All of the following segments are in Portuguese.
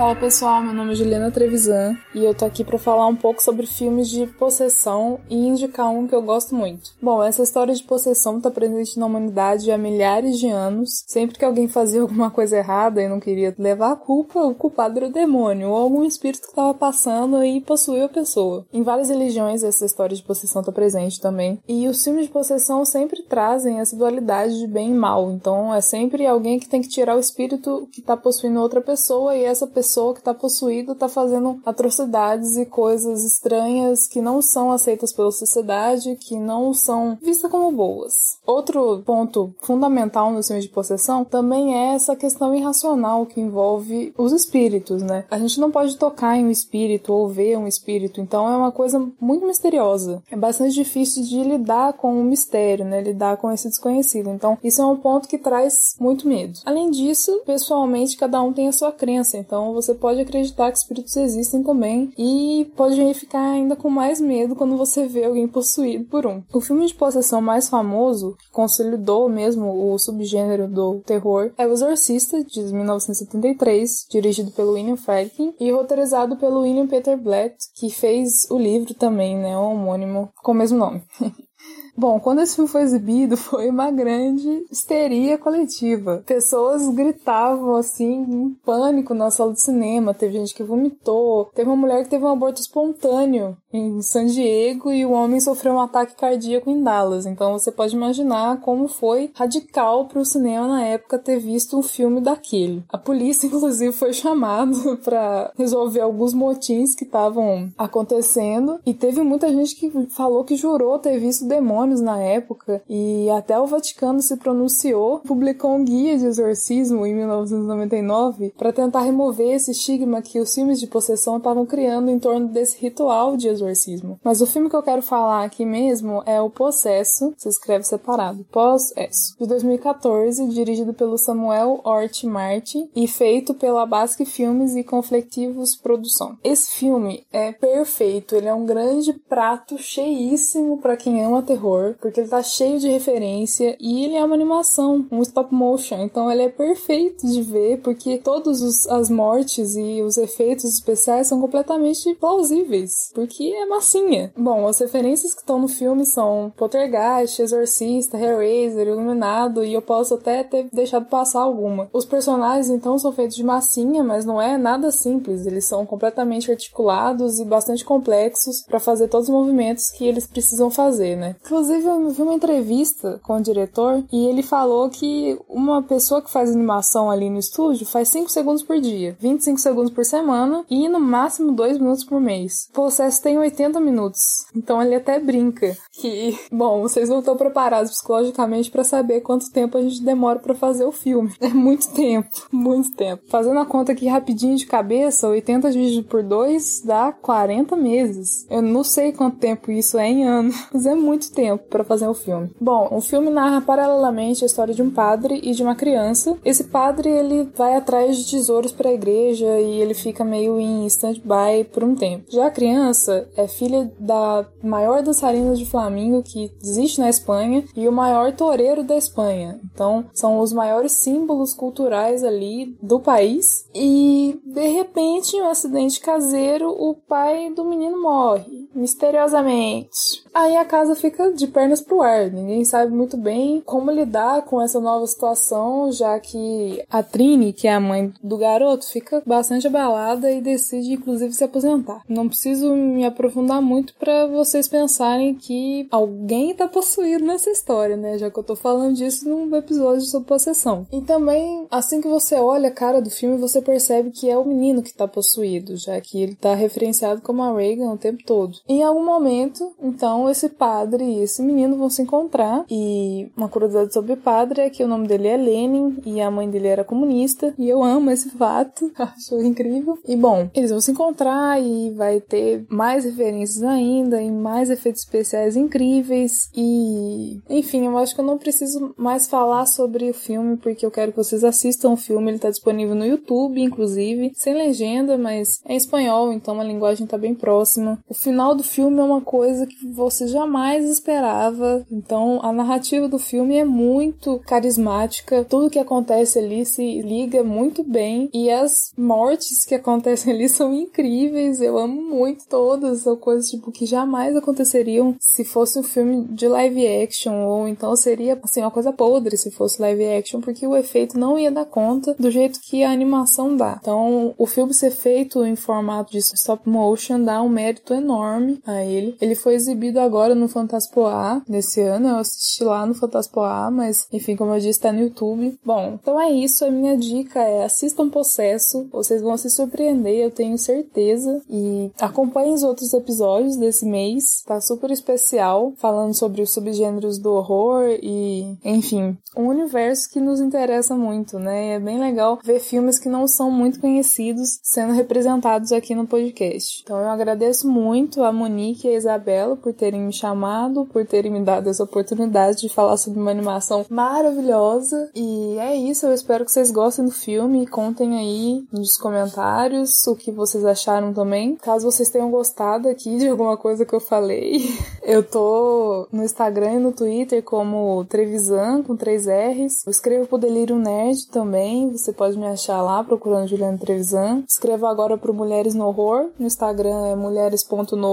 Fala pessoal, meu nome é Juliana Trevisan e eu tô aqui para falar um pouco sobre filmes de possessão e indicar um que eu gosto muito. Bom, essa história de possessão tá presente na humanidade há milhares de anos. Sempre que alguém fazia alguma coisa errada e não queria levar a culpa, o culpado era o demônio ou algum espírito que tava passando e possuiu a pessoa. Em várias religiões essa história de possessão tá presente também. E os filmes de possessão sempre trazem essa dualidade de bem e mal. Então é sempre alguém que tem que tirar o espírito que tá possuindo outra pessoa e essa pessoa pessoa que está possuída está fazendo atrocidades e coisas estranhas que não são aceitas pela sociedade, que não são vistas como boas. Outro ponto fundamental no filme de possessão também é essa questão irracional que envolve os espíritos, né? A gente não pode tocar em um espírito ou ver um espírito, então é uma coisa muito misteriosa. É bastante difícil de lidar com o mistério, né? Lidar com esse desconhecido. Então, isso é um ponto que traz muito medo. Além disso, pessoalmente, cada um tem a sua crença, então você pode acreditar que espíritos existem também e pode ficar ainda com mais medo quando você vê alguém possuído por um. O filme de possessão mais famoso, que consolidou mesmo o subgênero do terror, é O Exorcista, de 1973, dirigido pelo William Friedkin e roteirizado pelo William Peter Blatt, que fez o livro também, né, o homônimo, com o mesmo nome. Bom, quando esse filme foi exibido, foi uma grande histeria coletiva. Pessoas gritavam assim, em pânico na sala de cinema. Teve gente que vomitou. Teve uma mulher que teve um aborto espontâneo em San Diego e o homem sofreu um ataque cardíaco em Dallas. Então você pode imaginar como foi radical para o cinema na época ter visto um filme daquele. A polícia, inclusive, foi chamada para resolver alguns motins que estavam acontecendo e teve muita gente que falou que jurou ter visto demônios na época e até o Vaticano se pronunciou, publicou um guia de exorcismo em 1999 para tentar remover esse estigma que os filmes de possessão estavam criando em torno desse ritual de exorcismo. Mas o filme que eu quero falar aqui mesmo é O Possesso, se escreve separado, Possesso, de 2014, dirigido pelo Samuel Ort Marti e feito pela Basque Filmes e Conflectivos Produção. Esse filme é perfeito, ele é um grande prato cheíssimo para quem ama terror porque ele tá cheio de referência e ele é uma animação, um stop motion, então ele é perfeito de ver, porque todas as mortes e os efeitos especiais são completamente plausíveis, porque é massinha. Bom, as referências que estão no filme são Poltergeist, Exorcista, Hellraiser, Iluminado, e eu posso até ter deixado passar alguma. Os personagens, então, são feitos de massinha, mas não é nada simples, eles são completamente articulados e bastante complexos para fazer todos os movimentos que eles precisam fazer, né? Inclusive, eu vi uma entrevista com o diretor e ele falou que uma pessoa que faz animação ali no estúdio faz 5 segundos por dia, 25 segundos por semana e no máximo 2 minutos por mês. O processo tem 80 minutos, então ele até brinca que, bom, vocês não estão preparados psicologicamente para saber quanto tempo a gente demora para fazer o filme. É muito tempo, muito tempo. Fazendo a conta aqui rapidinho de cabeça, 80 dividido por 2 dá 40 meses. Eu não sei quanto tempo isso é em ano, mas é muito tempo para fazer o filme. Bom, o filme narra paralelamente a história de um padre e de uma criança. Esse padre ele vai atrás de tesouros para a igreja e ele fica meio em stand-by por um tempo. Já a criança é filha da maior dançarina de Flamengo que existe na Espanha e o maior toureiro da Espanha. Então, são os maiores símbolos culturais ali do país. E de repente, em um acidente caseiro, o pai do menino morre misteriosamente. Aí a casa fica de pernas pro ar. Ninguém sabe muito bem como lidar com essa nova situação, já que a Trini, que é a mãe do garoto, fica bastante abalada e decide inclusive se aposentar. Não preciso me aprofundar muito para vocês pensarem que alguém tá possuído nessa história, né? Já que eu tô falando disso num episódio sobre possessão. E também, assim que você olha a cara do filme, você percebe que é o menino que tá possuído, já que ele tá referenciado como a Reagan o tempo todo. Em algum momento, então, esse padre e esse menino vão se encontrar e uma curiosidade sobre o padre é que o nome dele é Lenin e a mãe dele era comunista e eu amo esse fato, acho incrível. E bom, eles vão se encontrar e vai ter mais referências ainda e mais efeitos especiais incríveis e enfim, eu acho que eu não preciso mais falar sobre o filme porque eu quero que vocês assistam o filme, ele tá disponível no YouTube, inclusive, sem legenda, mas é em espanhol, então a linguagem tá bem próxima. O final do filme é uma coisa que você jamais esperava. Então, a narrativa do filme é muito carismática. Tudo que acontece ali se liga muito bem e as mortes que acontecem ali são incríveis. Eu amo muito todas, são coisas tipo que jamais aconteceriam se fosse um filme de live action ou então seria assim uma coisa podre se fosse live action, porque o efeito não ia dar conta do jeito que a animação dá. Então, o filme ser feito em formato de stop motion dá um mérito enorme a ele. Ele foi exibido agora no Fantaspoa nesse ano. Eu assisti lá no Fantaspoa, mas enfim, como eu disse, tá no YouTube. Bom, então é isso. A minha dica é assistam Possesso. Vocês vão se surpreender, eu tenho certeza. E acompanhem os outros episódios desse mês. Tá super especial, falando sobre os subgêneros do horror e, enfim, um universo que nos interessa muito, né? É bem legal ver filmes que não são muito conhecidos sendo representados aqui no podcast. Então eu agradeço muito a Monique e a Isabela por terem me chamado, por terem me dado essa oportunidade de falar sobre uma animação maravilhosa. E é isso, eu espero que vocês gostem do filme. Contem aí nos comentários o que vocês acharam também. Caso vocês tenham gostado aqui de alguma coisa que eu falei, eu tô no Instagram e no Twitter como Trevisan com três R's. Eu escrevo pro Delírio Nerd também, você pode me achar lá procurando Juliana Trevisan. Escrevo agora pro Mulheres no Horror, no Instagram é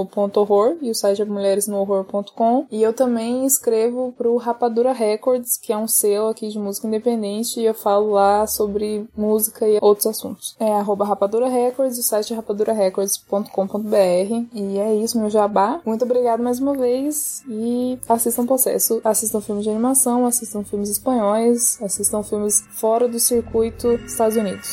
mulheres.no.horror e o site é mulheresnohorror.com. E eu também escrevo pro Rapadura Records, que é um selo aqui de música independente, e eu falo lá sobre música e outros assuntos. É arroba Rapadura Records, o site é rapadurarecords.com.br. E é isso, meu jabá. Muito obrigado mais uma vez e assistam Processo, assistam filmes de animação, assistam filmes espanhóis, assistam filmes fora do circuito Estados Unidos.